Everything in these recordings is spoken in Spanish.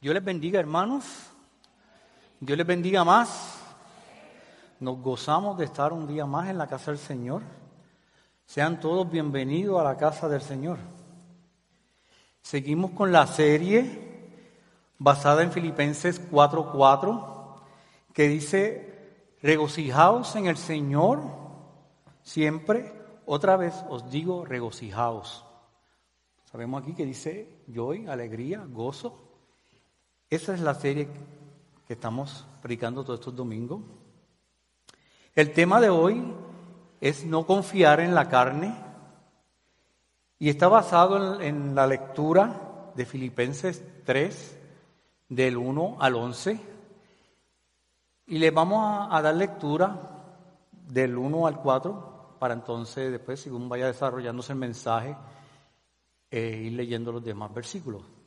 Dios les bendiga, hermanos. Dios les bendiga más. Nos gozamos de estar un día más en la casa del Señor. Sean todos bienvenidos a la casa del Señor. Seguimos con la serie basada en Filipenses 4:4, que dice, regocijaos en el Señor siempre. Otra vez os digo, regocijaos. Sabemos aquí que dice joy, alegría, gozo. Esa es la serie que estamos predicando todos estos domingos. El tema de hoy es no confiar en la carne y está basado en, la lectura de Filipenses 3, del 1 al 11. Y le vamos a, dar lectura del 1 al 4 para entonces después, según vaya desarrollándose el mensaje, eh, ir leyendo los demás versículos.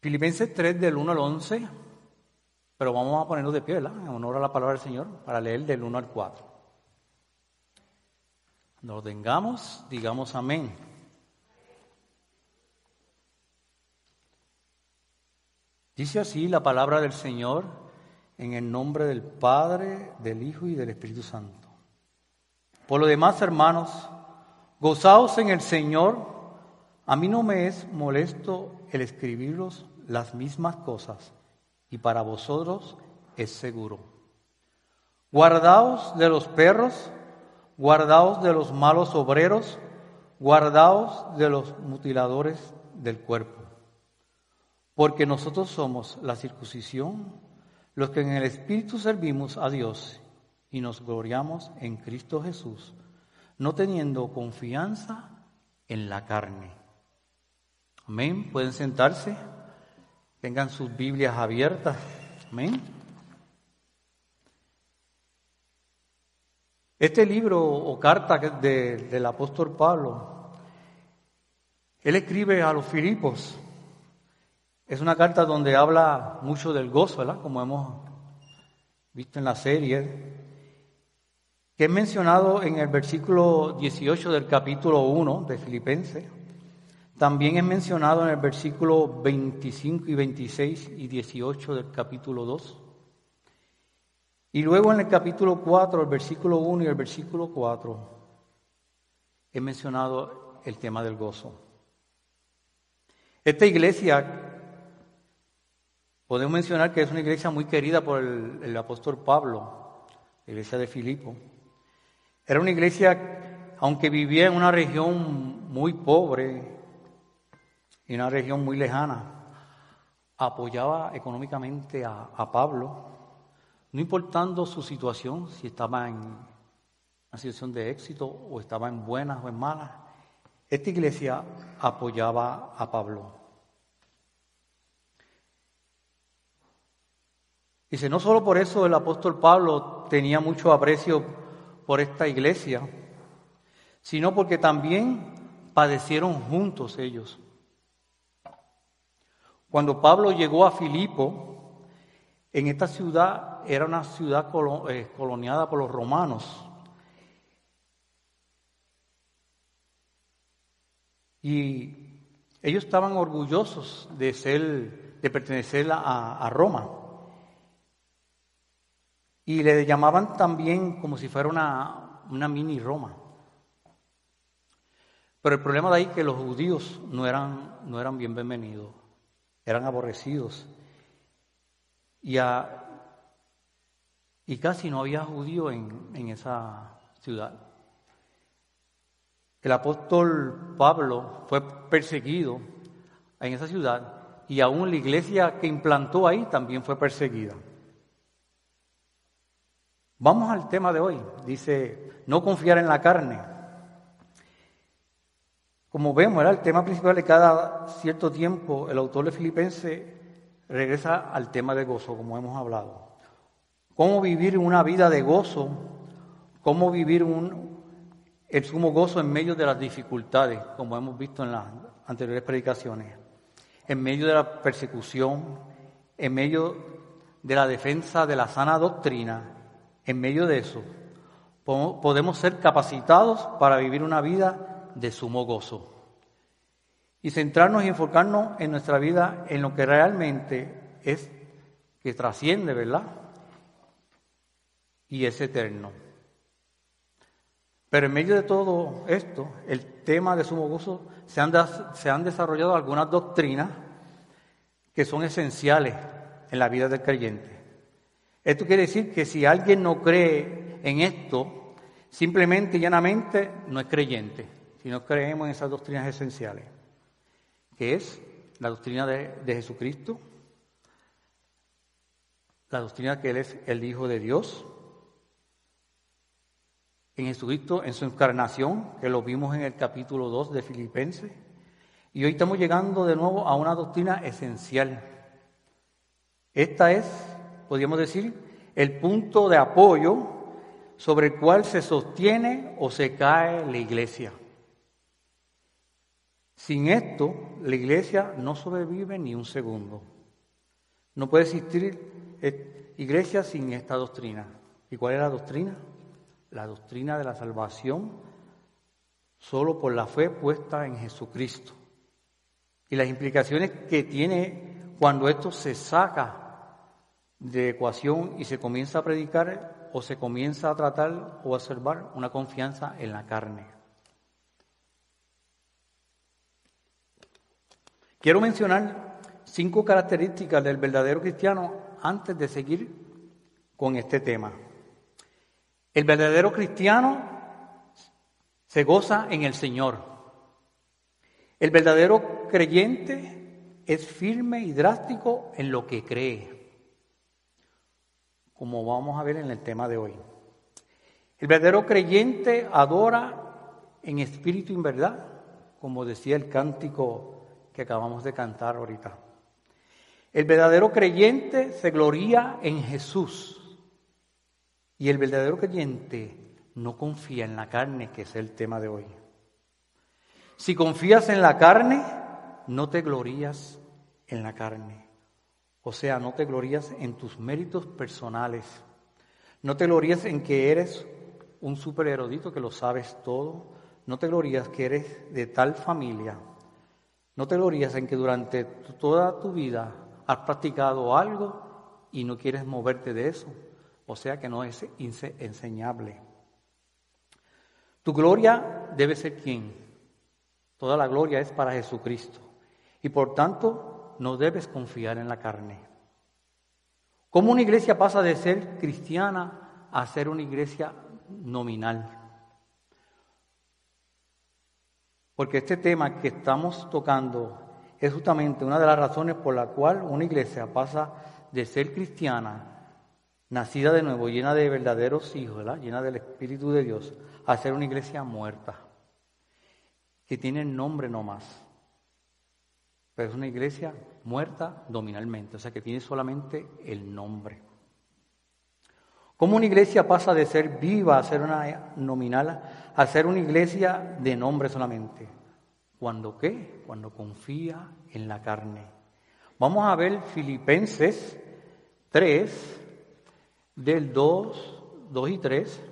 Filipenses 3 del 1 al 11, pero vamos a ponernos de pie, ¿verdad? En honor a la palabra del Señor, para leer del 1 al 4. Nos tengamos, digamos amén. Dice así la palabra del Señor en el nombre del Padre, del Hijo y del Espíritu Santo. Por lo demás, hermanos, gozaos en el Señor. A mí no me es molesto el escribiros las mismas cosas y para vosotros es seguro. Guardaos de los perros, guardaos de los malos obreros, guardaos de los mutiladores del cuerpo. Porque nosotros somos la circuncisión, los que en el Espíritu servimos a Dios y nos gloriamos en Cristo Jesús, no teniendo confianza en la carne. Amén. Pueden sentarse. Tengan sus Biblias abiertas. Amén. Este libro o carta del apóstol Pablo, él escribe a los Filipos. Es una carta donde habla mucho del gozo, ¿verdad? Como hemos visto en la serie, que es mencionado en el versículo 18 del capítulo 1 de Filipenses. También es mencionado en el versículo 25 y 26 y 18 del capítulo 2. Y luego en el capítulo 4, el versículo 1 y el versículo 4, es mencionado el tema del gozo. Esta iglesia, podemos mencionar que es una iglesia muy querida por el, el apóstol Pablo, la iglesia de Filipo. Era una iglesia, aunque vivía en una región muy pobre, y una región muy lejana, apoyaba económicamente a, Pablo, no importando su situación, si estaba en una situación de éxito o estaba en buenas o en malas, esta iglesia apoyaba a Pablo. Dice, no solo por eso el apóstol Pablo tenía mucho aprecio por esta iglesia, sino porque también padecieron juntos ellos. Cuando Pablo llegó a Filipo, en esta ciudad era una ciudad eh, coloniada por los romanos. Y ellos estaban orgullosos de ser, de pertenecer a, Roma. Y le llamaban también como si fuera una, mini Roma. Pero el problema de ahí es que los judíos no eran, no eran bienvenidos eran aborrecidos. Y, y casi no había judío en, en esa ciudad. El apóstol Pablo fue perseguido en esa ciudad y aún la iglesia que implantó ahí también fue perseguida. Vamos al tema de hoy. Dice, no confiar en la carne. Como vemos, era el tema principal de cada cierto tiempo, el autor de Filipenses regresa al tema de gozo, como hemos hablado. Cómo vivir una vida de gozo, cómo vivir un, el sumo gozo en medio de las dificultades, como hemos visto en las anteriores predicaciones, en medio de la persecución, en medio de la defensa de la sana doctrina, en medio de eso, podemos ser capacitados para vivir una vida de sumo gozo. y centrarnos y enfocarnos en nuestra vida en lo que realmente es que trasciende, ¿verdad? Y es eterno. Pero en medio de todo esto, el tema de sumo gozo, se han, se han desarrollado algunas doctrinas que son esenciales en la vida del creyente. Esto quiere decir que si alguien no cree en esto, simplemente y llanamente no es creyente, si no creemos en esas doctrinas esenciales, que es la doctrina de, de Jesucristo, la doctrina que Él es el Hijo de Dios, en Jesucristo, en su encarnación, que lo vimos en el capítulo 2 de Filipenses. Y hoy estamos llegando de nuevo a una doctrina esencial. Esta es, podríamos decir, el punto de apoyo sobre el cual se sostiene o se cae la iglesia. Sin esto, la iglesia no sobrevive ni un segundo. No puede existir eh, iglesia sin esta doctrina. ¿Y cuál es la doctrina? la doctrina de la salvación solo por la fe puesta en Jesucristo. Y las implicaciones que tiene cuando esto se saca de ecuación y se comienza a predicar o se comienza a tratar o a observar una confianza en la carne. Quiero mencionar cinco características del verdadero cristiano antes de seguir con este tema. El verdadero cristiano se goza en el Señor. El verdadero creyente es firme y drástico en lo que cree, como vamos a ver en el tema de hoy. El verdadero creyente adora en espíritu y en verdad, como decía el cántico que acabamos de cantar ahorita. El verdadero creyente se gloria en Jesús. Y el verdadero creyente no confía en la carne, que es el tema de hoy. Si confías en la carne, no te glorías en la carne. O sea, no te glorías en tus méritos personales. No te glorías en que eres un super erudito que lo sabes todo. No te glorías que eres de tal familia. No te glorías en que durante toda tu vida has practicado algo y no quieres moverte de eso o sea que no es enseñable. Tu gloria debe ser quién. Toda la gloria es para Jesucristo. Y por tanto, no debes confiar en la carne. ¿Cómo una iglesia pasa de ser cristiana a ser una iglesia nominal? Porque este tema que estamos tocando es justamente una de las razones por la cual una iglesia pasa de ser cristiana nacida de nuevo, llena de verdaderos hijos, llena del Espíritu de Dios, a ser una iglesia muerta, que tiene nombre nomás, pero es una iglesia muerta dominalmente, o sea que tiene solamente el nombre. ¿Cómo una iglesia pasa de ser viva a ser una nominal a ser una iglesia de nombre solamente? ¿Cuándo qué? Cuando confía en la carne. Vamos a ver Filipenses 3, del 2, 2 y 3.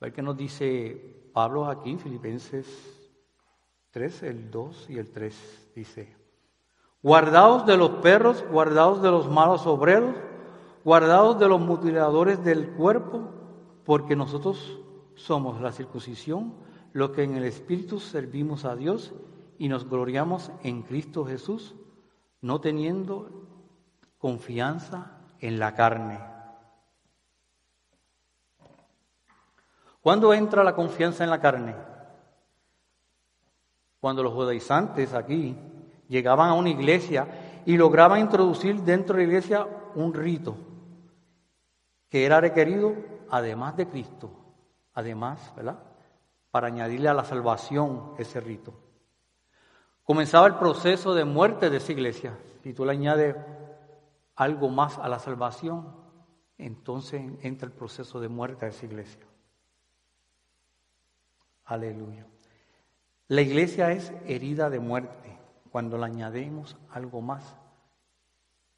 A ver qué nos dice Pablo aquí, Filipenses 3, el 2 y el 3. Dice, guardaos de los perros, guardaos de los malos obreros, guardaos de los mutiladores del cuerpo, porque nosotros somos la circuncisión, lo que en el Espíritu servimos a Dios y nos gloriamos en Cristo Jesús, no teniendo confianza en la carne. ¿Cuándo entra la confianza en la carne? Cuando los judaizantes aquí llegaban a una iglesia y lograban introducir dentro de la iglesia un rito que era requerido además de Cristo, además, ¿verdad? Para añadirle a la salvación ese rito. Comenzaba el proceso de muerte de esa iglesia. Si tú le añades algo más a la salvación, entonces entra el proceso de muerte de esa iglesia. Aleluya. La iglesia es herida de muerte cuando le añadimos algo más,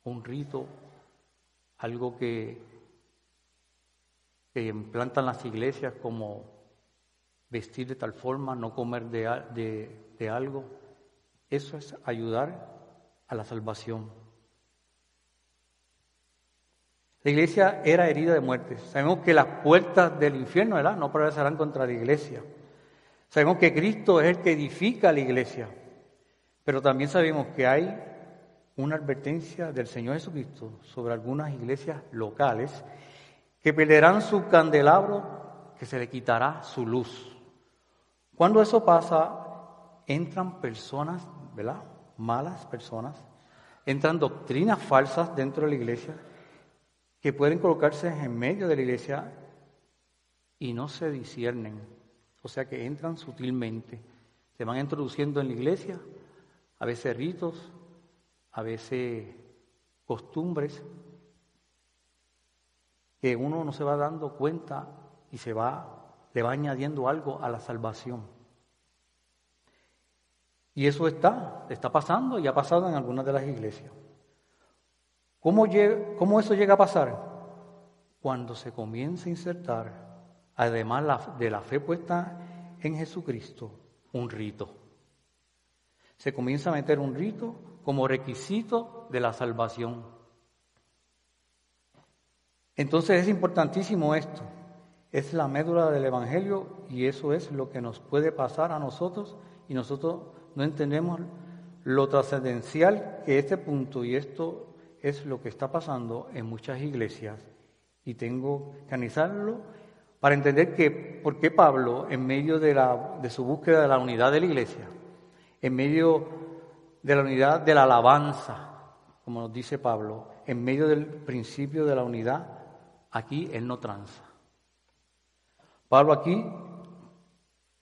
un rito, algo que, que implantan las iglesias como vestir de tal forma, no comer de, algo, Eso es ayudar a la salvación. La iglesia era herida de muerte. Sabemos que las puertas del infierno no prevalecerán contra la iglesia. Sabemos que Cristo es el que edifica la iglesia. Pero también sabemos que hay una advertencia del Señor Jesucristo sobre algunas iglesias locales que perderán su candelabro, que se le quitará su luz. Cuando eso pasa, entran personas, ¿verdad? Malas personas, entran doctrinas falsas dentro de la iglesia que pueden colocarse en medio de la iglesia y no se disciernen. O sea que entran sutilmente, se van introduciendo en la iglesia, a veces ritos, a veces costumbres, que uno no se va dando cuenta y se va, le va añadiendo algo a la salvación. Y eso está, está pasando y ha pasado en algunas de las iglesias. ¿Cómo, ¿Cómo, eso llega a pasar? Cuando se comienza a insertar, además de la fe puesta en Jesucristo, un rito. Se comienza a meter un rito como requisito de la salvación. Entonces es importantísimo esto. Es la médula del Evangelio y eso es lo que nos puede pasar a nosotros y nosotros no entendemos lo trascendencial que este punto y esto es lo que está pasando en muchas iglesias y tengo que analizarlo para entender que por qué Pablo en medio de, la, de su búsqueda de la unidad de la iglesia, en medio de la unidad de la alabanza, como nos dice Pablo, en medio del principio de la unidad, Aquí él no tranza. Pablo aquí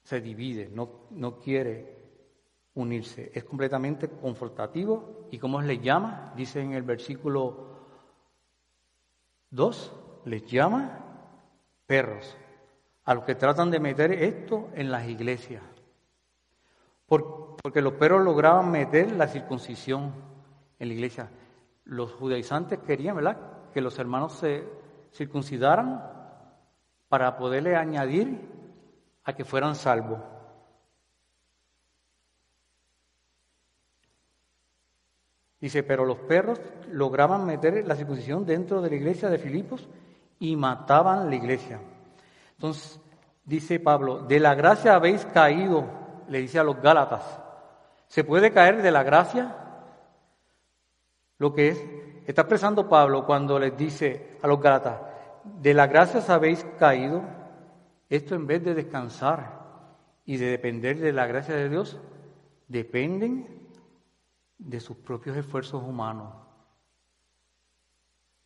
se divide, no, no quiere unirse, es completamente confrontativo y como le llama, dice en el versículo 2, les llama perros a los que tratan de meter esto en las iglesias. porque los perros lograban meter la circuncisión en la iglesia. Los judaizantes querían, ¿verdad?, que los hermanos se circuncidaran para poderle añadir a que fueran salvos. Dice, pero los perros lograban meter la circuncisión dentro de la iglesia de Filipos y mataban la iglesia. Entonces, dice Pablo, de la gracia habéis caído, le dice a los Gálatas. ¿Se puede caer de la gracia? Lo que es está expresando Pablo cuando les dice a los Gálatas, de la gracia habéis caído, esto en vez de descansar y de depender de la gracia de Dios, dependen de sus propios esfuerzos humanos,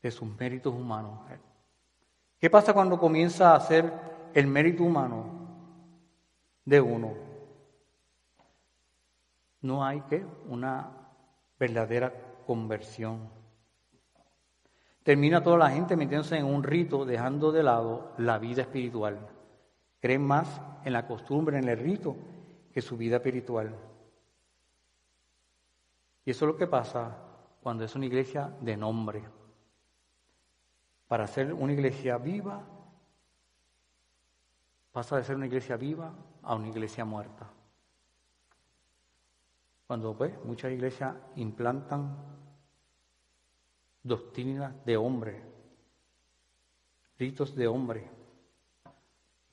de sus méritos humanos. ¿Qué pasa cuando comienza a ser el mérito humano de uno? No hay que una verdadera conversión. Termina toda la gente metiéndose en un rito, dejando de lado la vida espiritual. Creen más en la costumbre, en el rito, que su vida espiritual. Y eso es lo que pasa cuando es una iglesia de nombre. Para ser una iglesia viva, pasa de ser una iglesia viva a una iglesia muerta. Cuando pues muchas iglesias implantan doctrina de hombre, ritos de hombre.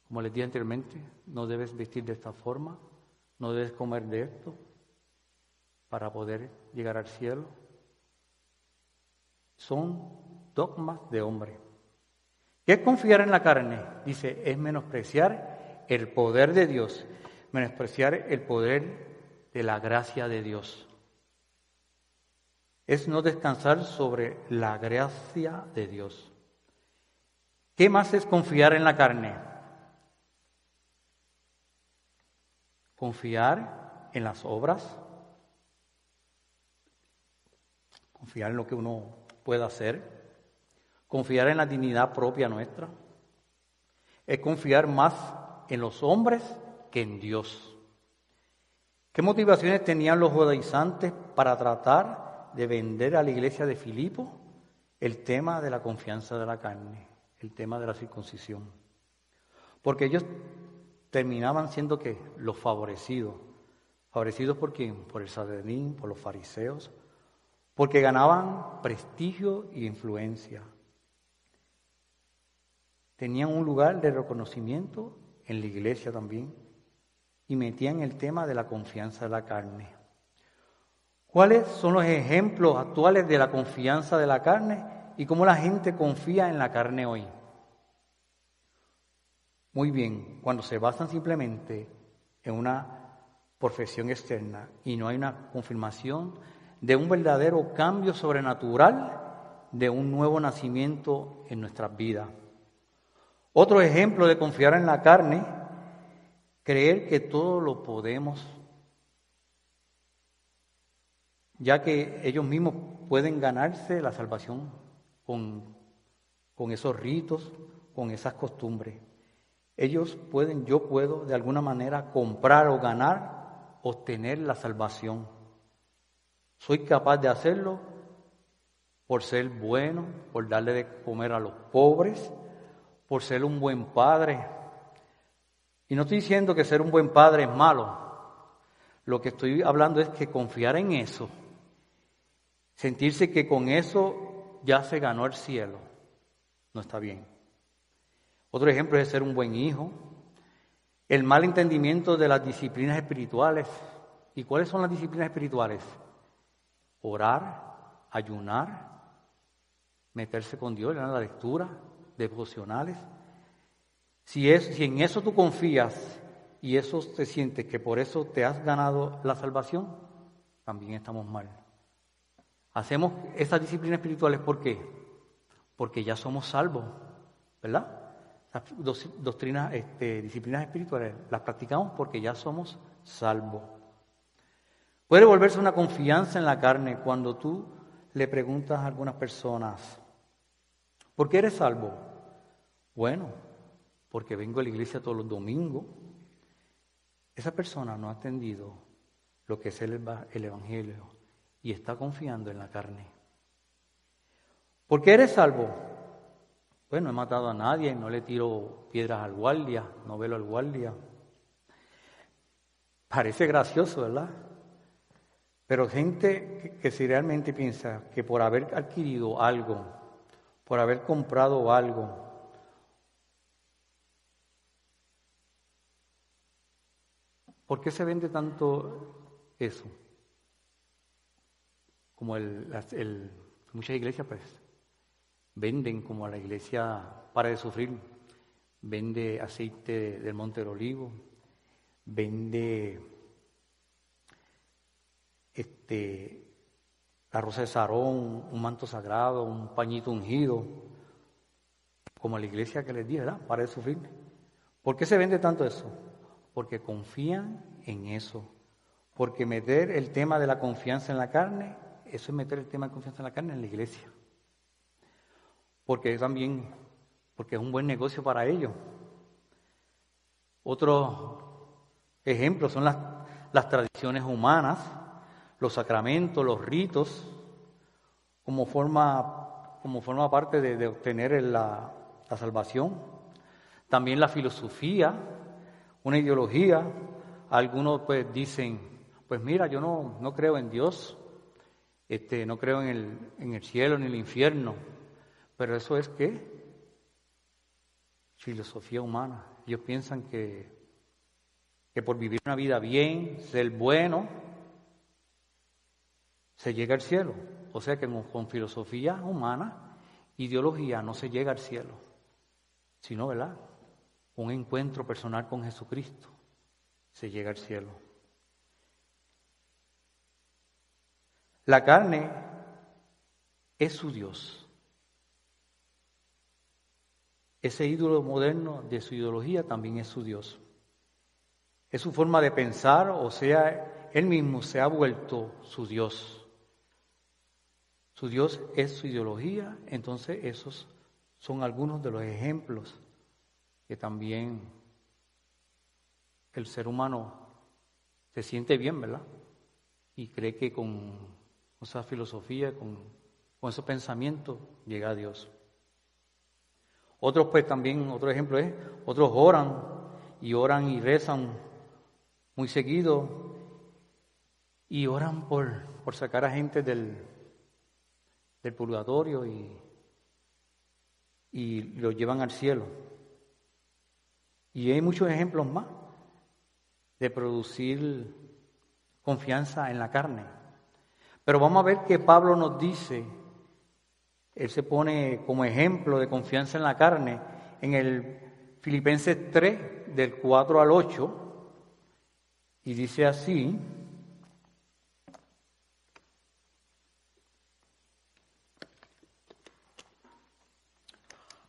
Como les dije anteriormente, no debes vestir de esta forma, no debes comer de esto para poder llegar al cielo. Son dogmas de hombre. ¿Qué es confiar en la carne? Dice, es menospreciar el poder de Dios, menospreciar el poder de la gracia de Dios es no descansar sobre la gracia de Dios. ¿Qué más es confiar en la carne? Confiar en las obras, confiar en lo que uno pueda hacer, confiar en la dignidad propia nuestra, es confiar más en los hombres que en Dios. ¿Qué motivaciones tenían los judaizantes para tratar de vender a la iglesia de Filipo el tema de la confianza de la carne, el tema de la circuncisión. Porque ellos terminaban siendo que los favorecidos. Favorecidos por quién? Por el Sadedín, por los fariseos, porque ganaban prestigio y influencia. Tenían un lugar de reconocimiento en la iglesia también y metían el tema de la confianza de la carne. ¿Cuáles son los ejemplos actuales de la confianza de la carne y cómo la gente confía en la carne hoy? Muy bien, cuando se basan simplemente en una profesión externa y no hay una confirmación de un verdadero cambio sobrenatural, de un nuevo nacimiento en nuestras vidas. Otro ejemplo de confiar en la carne, creer que todo lo podemos, ya que ellos mismos pueden ganarse la salvación con, con esos ritos, con esas costumbres. Ellos pueden, yo puedo de alguna manera comprar o ganar obtener la salvación. Soy capaz de hacerlo por ser bueno, por darle de comer a los pobres, por ser un buen padre. Y no estoy diciendo que ser un buen padre es malo. Lo que estoy hablando es que confiar en eso, sentirse que con eso ya se ganó el cielo, no está bien. Otro ejemplo es ser un buen hijo, el mal entendimiento de las disciplinas espirituales. ¿Y cuáles son las disciplinas espirituales? Orar, ayunar, meterse con Dios la lectura, devocionales. Si, es, si en eso tú confías y eso te sientes que por eso te has ganado la salvación, también estamos mal. Hacemos esas disciplinas espirituales ¿por qué? Porque ya somos salvos, ¿verdad? Las doctrinas, este, disciplinas espirituales, las practicamos porque ya somos salvos. Puede volverse una confianza en la carne cuando tú le preguntas a algunas personas, ¿por qué eres salvo? Bueno, porque vengo a la iglesia todos los domingos. Esa persona no ha atendido lo que es el, el Evangelio y está confiando en la carne. ¿Por qué eres salvo? Pues no he matado a nadie, no le tiro piedras al guardia, no velo al guardia. Parece gracioso, ¿verdad? Pero gente que, si realmente piensa que por haber adquirido algo, por haber comprado algo, ¿por qué se vende tanto eso? Como el, muchas iglesias, pues, venden como a la iglesia para de sufrir, vende aceite del monte del olivo, vende este la rosa de sarón, un manto sagrado, un pañito ungido, como la iglesia que les dije, ¿verdad? Para de sufrir. ¿Por qué se vende tanto eso? Porque confían en eso. Porque meter el tema de la confianza en la carne, eso es meter el tema de confianza en la carne en la iglesia porque también, porque es un buen negocio para ellos. Otro ejemplo son las, las tradiciones humanas, los sacramentos, los ritos, como forma, como forma parte de, obtener la, la salvación. También la filosofía, una ideología. Algunos pues dicen, pues mira, yo no, no creo en Dios, este, no creo en el, en el cielo ni el infierno. Pero eso es qué? Filosofía humana. Ellos piensan que, que por vivir una vida bien, ser bueno, se llega al cielo. O sea que con filosofía humana, ideología, no se llega al cielo, sino, ¿verdad? Un encuentro personal con Jesucristo, se llega al cielo. La carne es su Dios. Ese ídolo moderno de su ideología también es su Dios. Es su forma de pensar, o sea, él mismo se ha vuelto su Dios. Su Dios es su ideología, entonces esos son algunos de los ejemplos que también el ser humano se siente bien, ¿verdad? Y cree que con esa filosofía, con, con ese pensamiento, llega a Dios. Otros pues también, otro ejemplo es, otros oran y oran y rezan muy seguido y oran por, por sacar a gente del, del purgatorio y, y lo llevan al cielo. Y hay muchos ejemplos más de producir confianza en la carne. Pero vamos a ver que Pablo nos dice, él se pone como ejemplo de confianza en la carne en el Filipenses 3, del 4 al 8, y dice así,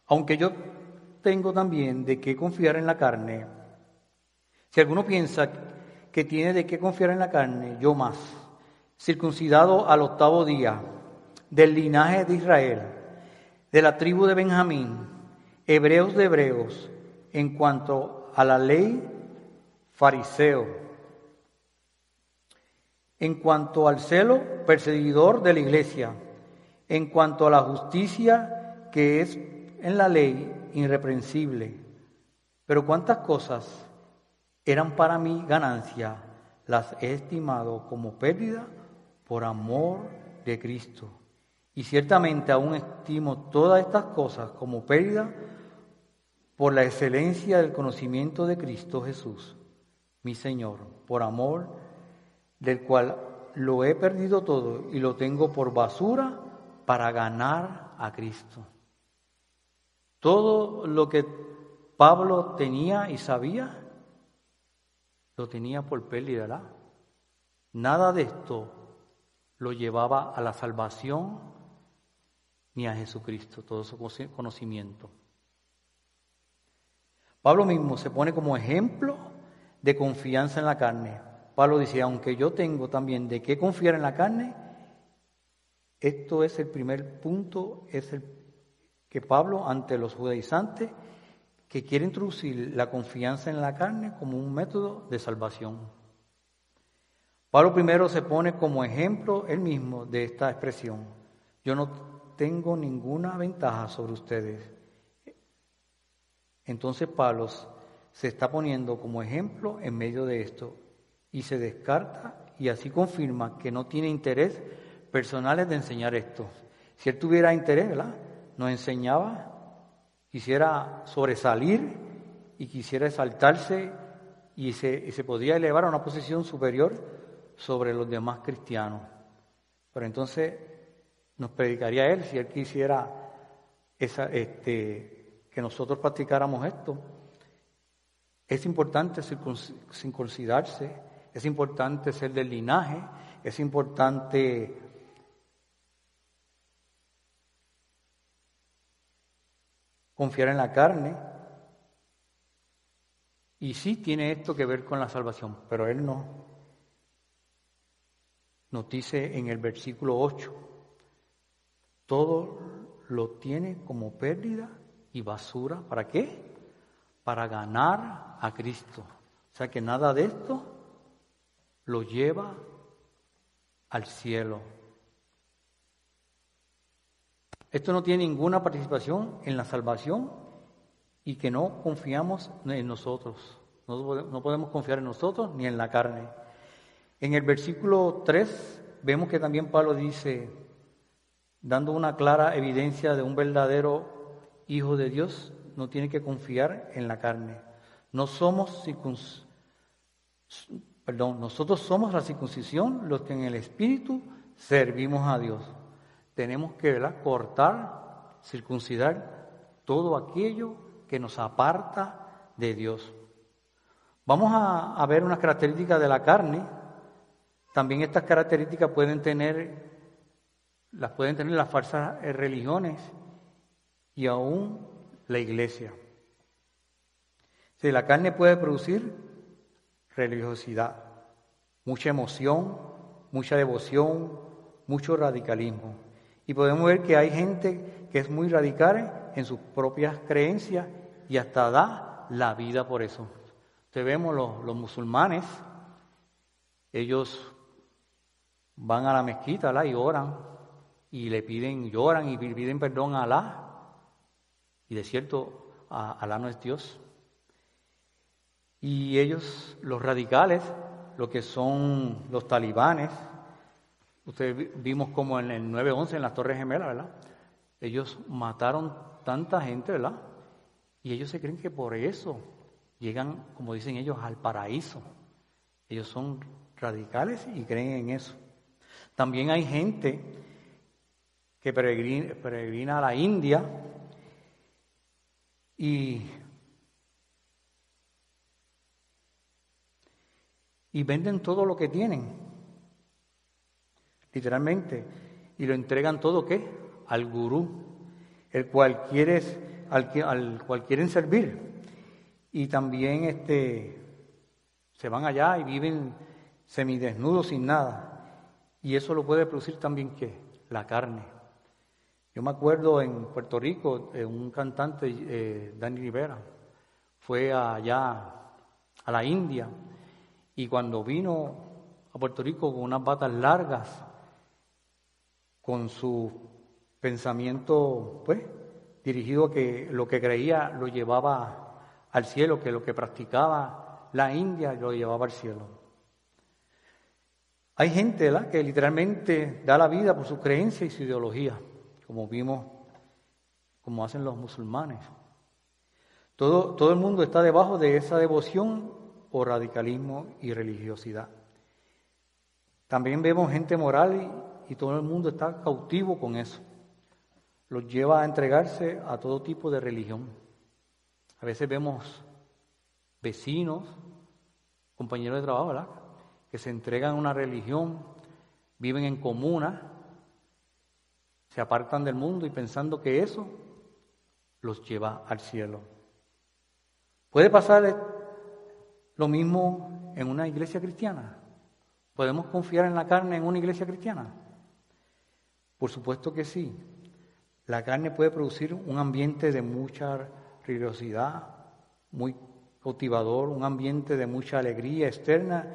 aunque yo tengo también de qué confiar en la carne, si alguno piensa que tiene de qué confiar en la carne, yo más, circuncidado al octavo día, del linaje de Israel, de la tribu de Benjamín, hebreos de hebreos, en cuanto a la ley, fariseo. En cuanto al celo, perseguidor de la iglesia. En cuanto a la justicia que es en la ley, irreprensible. Pero cuántas cosas eran para mí ganancia, las he estimado como pérdida por amor de Cristo. Y ciertamente aún estimo todas estas cosas como pérdida por la excelencia del conocimiento de Cristo Jesús, mi Señor, por amor del cual lo he perdido todo y lo tengo por basura para ganar a Cristo. Todo lo que Pablo tenía y sabía, lo tenía por pérdida. Nada de esto lo llevaba a la salvación ni a Jesucristo, todo su conocimiento. Pablo mismo se pone como ejemplo de confianza en la carne. Pablo dice, aunque yo tengo también de qué confiar en la carne, esto es el primer punto, es el que Pablo ante los judaizantes que quiere introducir la confianza en la carne como un método de salvación. Pablo primero se pone como ejemplo él mismo de esta expresión. Yo no tengo ninguna ventaja sobre ustedes entonces Pablo se está poniendo como ejemplo en medio de esto y se descarta y así confirma que no tiene interés personal de enseñar esto. Si él tuviera interés, ¿verdad? Nos enseñaba, quisiera sobresalir y quisiera exaltarse y se, se podría elevar a una posición superior sobre los demás cristianos. Pero entonces nos predicaría él si él quisiera este, que nosotros practicáramos esto. Es importante circuncidarse, es importante ser del linaje, es importante confiar en la carne. Y sí tiene esto que ver con la salvación, pero él no. Nos dice en el versículo 8, todo lo tiene como pérdida y basura. ¿Para qué? Para ganar a Cristo. O sea que nada de esto lo lleva al cielo. Esto no tiene ninguna participación en la salvación y que no confiamos en nosotros. No podemos confiar en nosotros ni en la carne. En el versículo 3 vemos que también Pablo dice, dando una clara evidencia de un verdadero hijo de Dios no tiene que confiar en la carne. No somos perdón, nosotros somos la circuncisión los que en el espíritu servimos a Dios. Tenemos que cortar, circuncidar todo aquello que nos aparta de Dios. Vamos a, a ver unas características de la carne. También estas características pueden tener, las pueden tener las falsas religiones y aún la iglesia. Si la carne puede producir religiosidad, mucha emoción, mucha devoción, mucho radicalismo. Y podemos ver que hay gente que es muy radical en sus propias creencias y hasta da la vida por eso. Te vemos los musulmanes, ellos van a la mezquita y oran y le piden, lloran y piden perdón a Alá y de cierto, Alá no es Dios. Y ellos, los radicales, lo que son los talibanes. Ustedes vimos como en el 9-11, en las Torres Gemelas, ¿verdad? Ellos mataron tanta gente, ¿verdad? Y ellos se creen que por eso llegan, como dicen ellos, al paraíso. Ellos son radicales y creen en eso. También hay gente que peregrina, a la India y, y venden todo lo que tienen, literalmente, y lo entregan todo ¿qué? al gurú, el cual quieres, al, al cual quieren servir. Y también este, se van allá y viven semidesnudos sin nada. Y eso lo puede producir también qué? La carne. Yo me acuerdo en Puerto Rico, de un cantante, eh, Dani Rivera, fue allá a la India y cuando vino a Puerto Rico con unas batas largas, con su pensamiento, pues, dirigido a que lo que creía lo llevaba al cielo, que lo que practicaba la India lo llevaba al cielo. Hay gente que literalmente da la vida por su creencia y su ideología, como vimos, como hacen los musulmanes. Todo, todo el mundo está debajo de esa devoción o radicalismo y religiosidad. También vemos gente moral y, y todo el mundo está cautivo con eso. Los lleva a entregarse a todo tipo de religión. A veces vemos vecinos, compañeros de trabajo, ¿verdad? Que se entregan a una religión, viven en comuna, se apartan del mundo y pensando que eso los lleva al cielo. ¿Puede pasar lo mismo en una iglesia cristiana? ¿Podemos confiar en la carne en una iglesia cristiana? Por supuesto que sí. La carne puede producir un ambiente de mucha religiosidad, muy cautivador, un ambiente de mucha alegría externa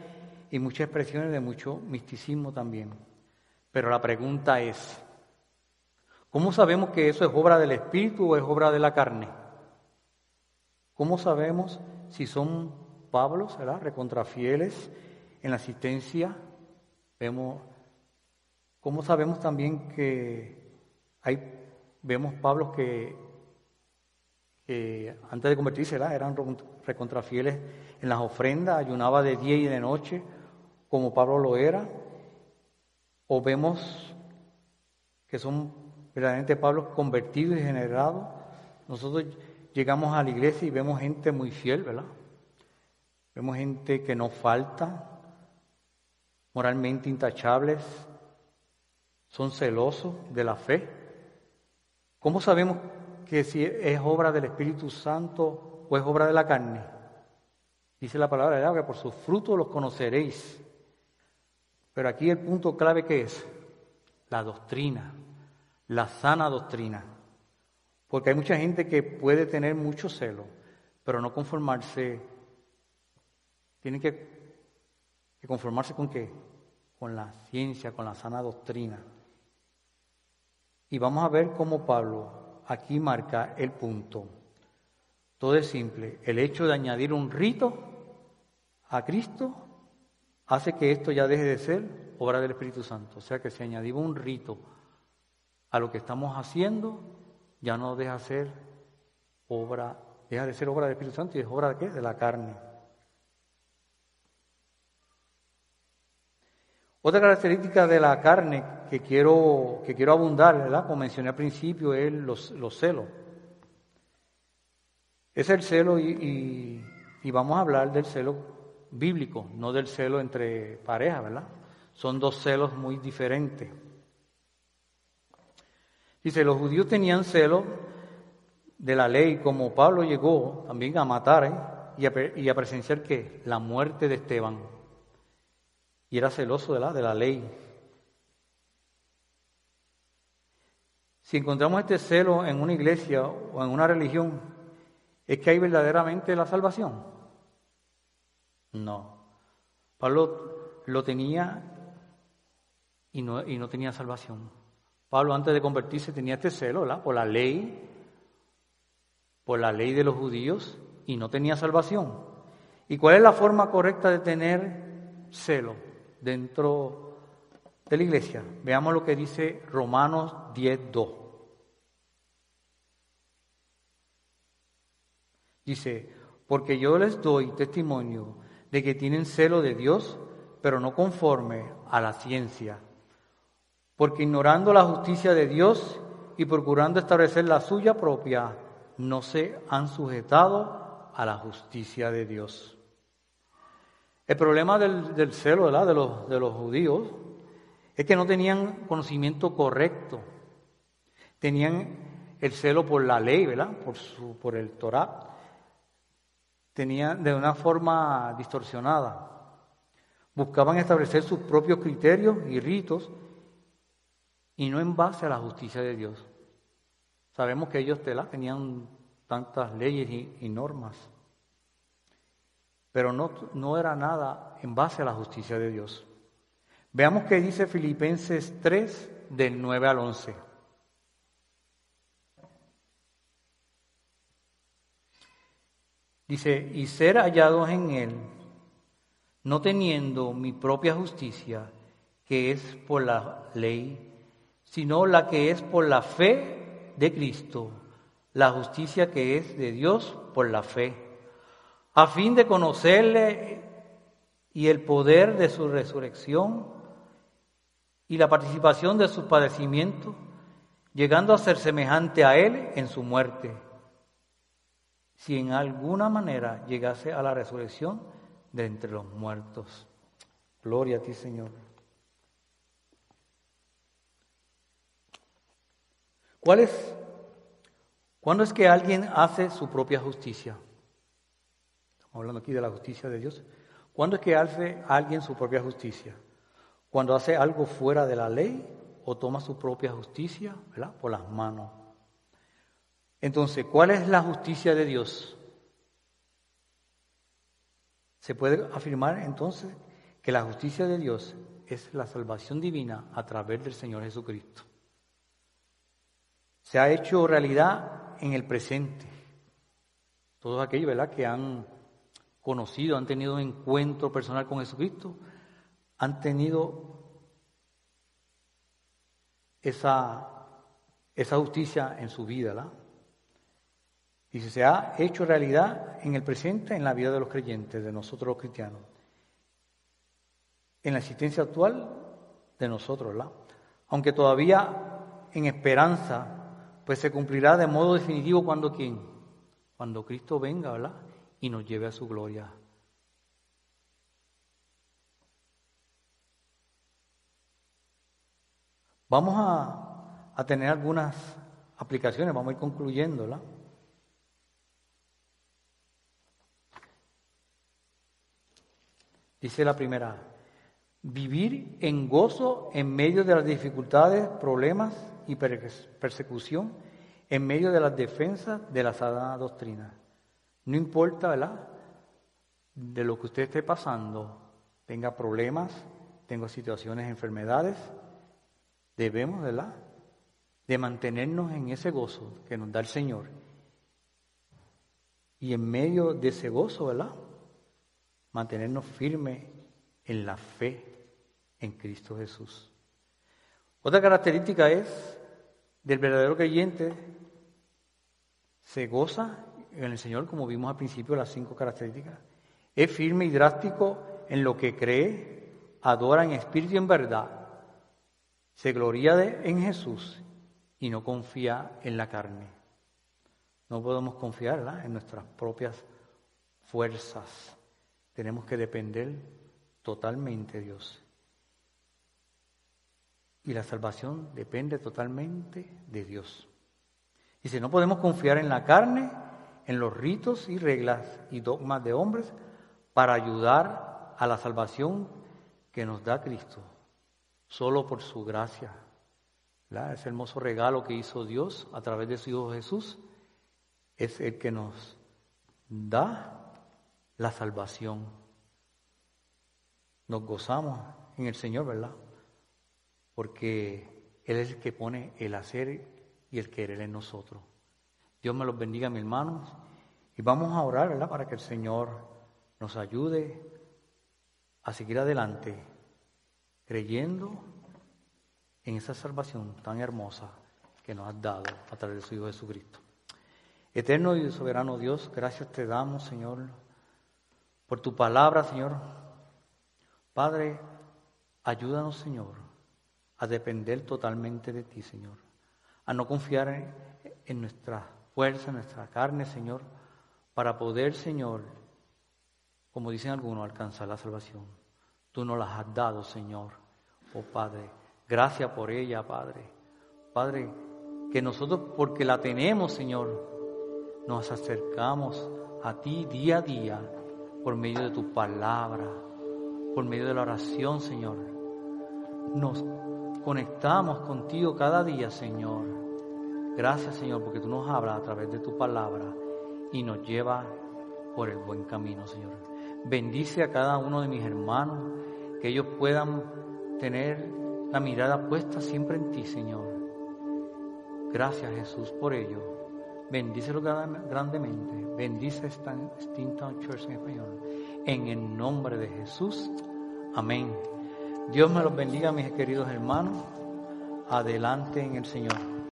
y muchas expresiones de mucho misticismo también. Pero la pregunta es, ¿cómo sabemos que eso es obra del Espíritu o es obra de la carne? ¿Cómo sabemos si son Pablos, ¿verdad? recontrafieles en la asistencia? Vemos, ¿Cómo sabemos también que hay, vemos Pablos que, antes de convertirse eran recontrafieles en las ofrendas, ayunaba de día y de noche, como Pablo lo era, o vemos que son verdaderamente Pablos convertidos y generados. Nosotros llegamos a la iglesia y vemos gente muy fiel, ¿verdad? Vemos gente que no falta, moralmente intachables, son celosos de la fe. ¿Cómo sabemos que si es obra del Espíritu Santo o es obra de la carne? Dice la palabra de que por sus frutos los conoceréis. Pero aquí el punto clave que es la doctrina, la sana doctrina. Porque hay mucha gente que puede tener mucho celo, pero no conformarse. Tienen que, conformarse con qué? Con la ciencia, con la sana doctrina. Y vamos a ver cómo Pablo aquí marca el punto. Todo es simple. El hecho de añadir un rito a Cristo hace que esto ya deje de ser obra del Espíritu Santo. O sea que si añadimos un rito a lo que estamos haciendo, ya no deja, ser obra, deja de ser obra del Espíritu Santo y es obra de qué? De la carne. Otra característica de la carne que quiero, que quiero abundar. Como mencioné al principio, es los, los celos. Es el celo y vamos a hablar del celo bíblico, no del celo entre parejas, ¿verdad? Son dos celos muy diferentes. Dice, los judíos tenían celo de la ley, como Pablo llegó también a matar ¿eh? y, a, presenciar que la muerte de Esteban. Y era celoso de la, de la ley. Si encontramos este celo en una iglesia o en una religión, es que hay verdaderamente la salvación. No. Pablo lo tenía y no, y no tenía salvación. Pablo antes de convertirse tenía este celo por la ley, por la ley de los judíos y no tenía salvación. ¿Y cuál es la forma correcta de tener celo dentro de la iglesia, veamos lo que dice Romanos 10.2. Dice, porque yo les doy testimonio de que tienen celo de Dios, pero no conforme a la ciencia. Porque ignorando la justicia de Dios y procurando establecer la suya propia, no se han sujetado a la justicia de Dios. El problema del, celo De, los, de los judíos es que no tenían conocimiento correcto. Tenían el celo por la ley, ¿verdad? Por, su, por el Torah. Tenían de una forma distorsionada. Buscaban establecer sus propios criterios y ritos y no en base a la justicia de Dios. Sabemos que ellos tenían tantas leyes y, normas, pero no, no era nada en base a la justicia de Dios. Veamos qué dice Filipenses 3 del 9 al 11. Dice, y ser hallados en él, no teniendo mi propia justicia, que es por la ley, sino la que es por la fe de Cristo, la justicia que es de Dios por la fe, a fin de conocerle y el poder de su resurrección y la participación de sus padecimientos, llegando a ser semejante a Él en su muerte, si en alguna manera llegase a la resurrección de entre los muertos. Gloria a ti, Señor. ¿Cuál es? ¿Cuándo es que alguien hace su propia justicia? Estamos hablando aquí de la justicia de Dios. ¿Cuándo es que hace alguien su propia justicia? Cuando hace algo fuera de la ley o toma su propia justicia ¿verdad? por las manos. Entonces, ¿cuál es la justicia de Dios? Se puede afirmar entonces que la justicia de Dios es la salvación divina a través del Señor Jesucristo se ha hecho realidad en el presente. Todos aquellos ¿verdad? que han conocido, han tenido un encuentro personal con Jesucristo, han tenido esa, esa justicia en su vida. ¿verdad? Y se ha hecho realidad en el presente, en la vida de los creyentes, de nosotros los cristianos. En la existencia actual de nosotros, ¿verdad? Aunque todavía en esperanza pues se cumplirá de modo definitivo cuando quién? Cuando Cristo venga, ¿verdad? Y nos lleve a su gloria. Vamos a, a tener algunas aplicaciones, vamos a ir concluyendo, Dice la primera, vivir en gozo en medio de las dificultades, problemas y persecución en medio de las defensas de la sana doctrina. No importa, ¿verdad? De lo que usted esté pasando, tenga problemas, tenga situaciones, enfermedades, debemos, ¿verdad? De mantenernos en ese gozo que nos da el Señor. Y en medio de ese gozo, ¿verdad? Mantenernos firmes en la fe en Cristo Jesús. Otra característica es del verdadero creyente se goza en el Señor, como vimos al principio las cinco características. Es firme y drástico en lo que cree, adora en espíritu y en verdad, se gloria en Jesús y no confía en la carne. No podemos confiar en nuestras propias fuerzas. Tenemos que depender totalmente de Dios. Y la salvación depende totalmente de Dios. Y si no podemos confiar en la carne, en los ritos y reglas y dogmas de hombres para ayudar a la salvación que nos da Cristo, solo por su gracia. Ese hermoso regalo que hizo Dios a través de su Hijo Jesús es el que nos da la salvación. Nos gozamos en el Señor, ¿verdad? porque Él es el que pone el hacer y el querer en nosotros. Dios me los bendiga, mis hermanos, y vamos a orar, ¿verdad? Para que el Señor nos ayude a seguir adelante, creyendo en esa salvación tan hermosa que nos has dado a través de su Hijo Jesucristo. Eterno y soberano Dios, gracias te damos, Señor, por tu palabra, Señor. Padre, ayúdanos, Señor, a depender totalmente de ti, Señor. A no confiar en, en nuestra fuerza, en nuestra carne, Señor, para poder, Señor, como dicen algunos, alcanzar la salvación. Tú nos las has dado, Señor. Oh Padre, gracias por ella, Padre. Padre, que nosotros, porque la tenemos, Señor, nos acercamos a ti día a día por medio de tu palabra, por medio de la oración, Señor. Nos conectamos contigo cada día, Señor. Gracias, Señor, porque tú nos hablas a través de tu palabra y nos lleva por el buen camino, Señor. Bendice a cada uno de mis hermanos, que ellos puedan tener la mirada puesta siempre en ti, Señor. Gracias, Jesús, por ello. Bendícelo grandemente. Bendice esta Stinton Church en español. En el nombre de Jesús. Amén. Dios me los bendiga, mis queridos hermanos. Adelante en el Señor.